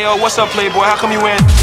yo, what's up, Playboy? How come you wearing?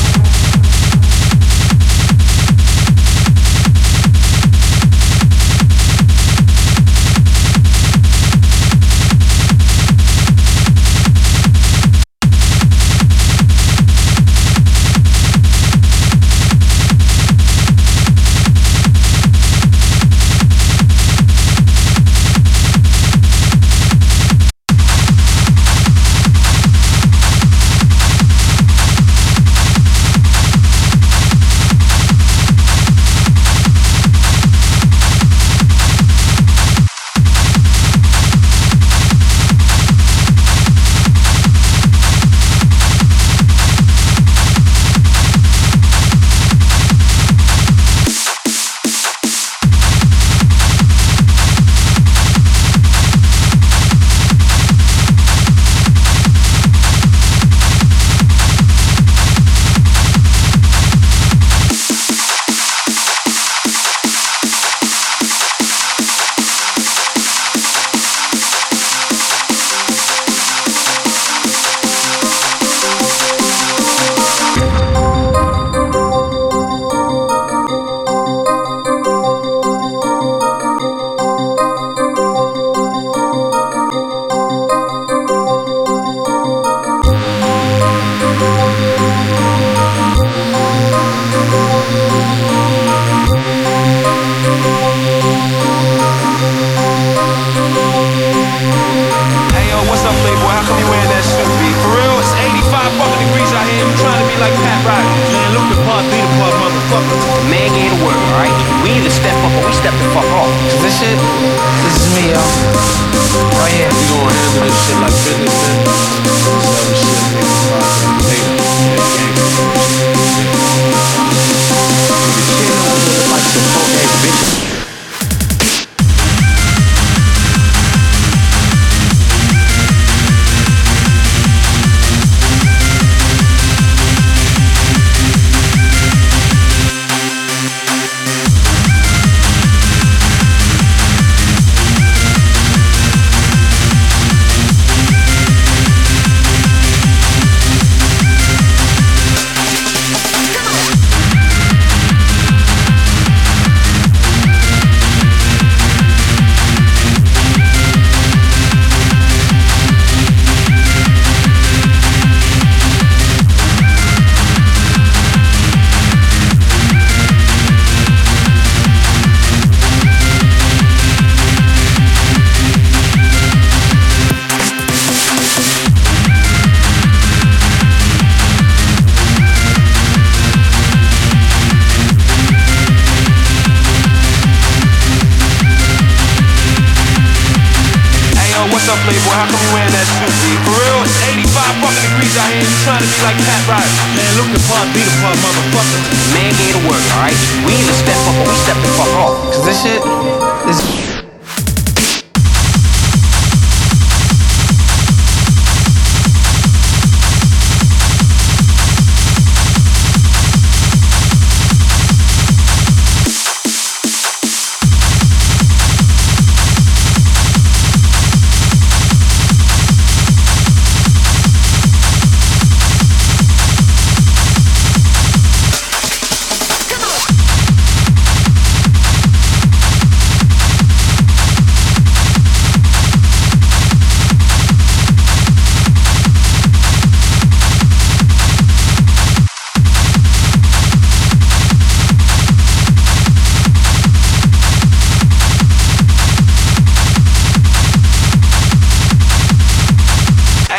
Step the fuck off. Cause this shit, this is me, yo. Right here. We gon' handle this shit like business, what's up, Playboy? How come you wearing that suit, B? For real, it's 85 fucking degrees out here. You trying to be like Pat Riley? Man, look the part, be the part, motherfucker. Man gave the work, alright? We need either step up or we step the fuck off. Cause this shit, this.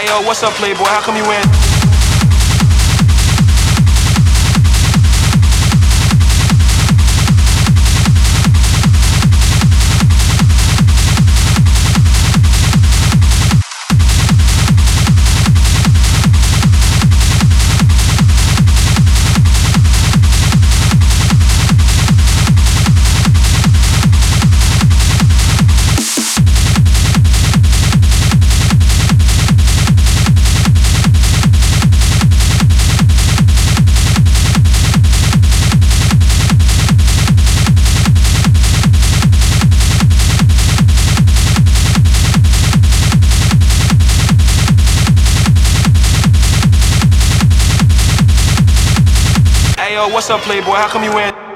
Yo, what's up, Playboy? How come you wearing? Yo, what's up, Playboy? How come you wearing?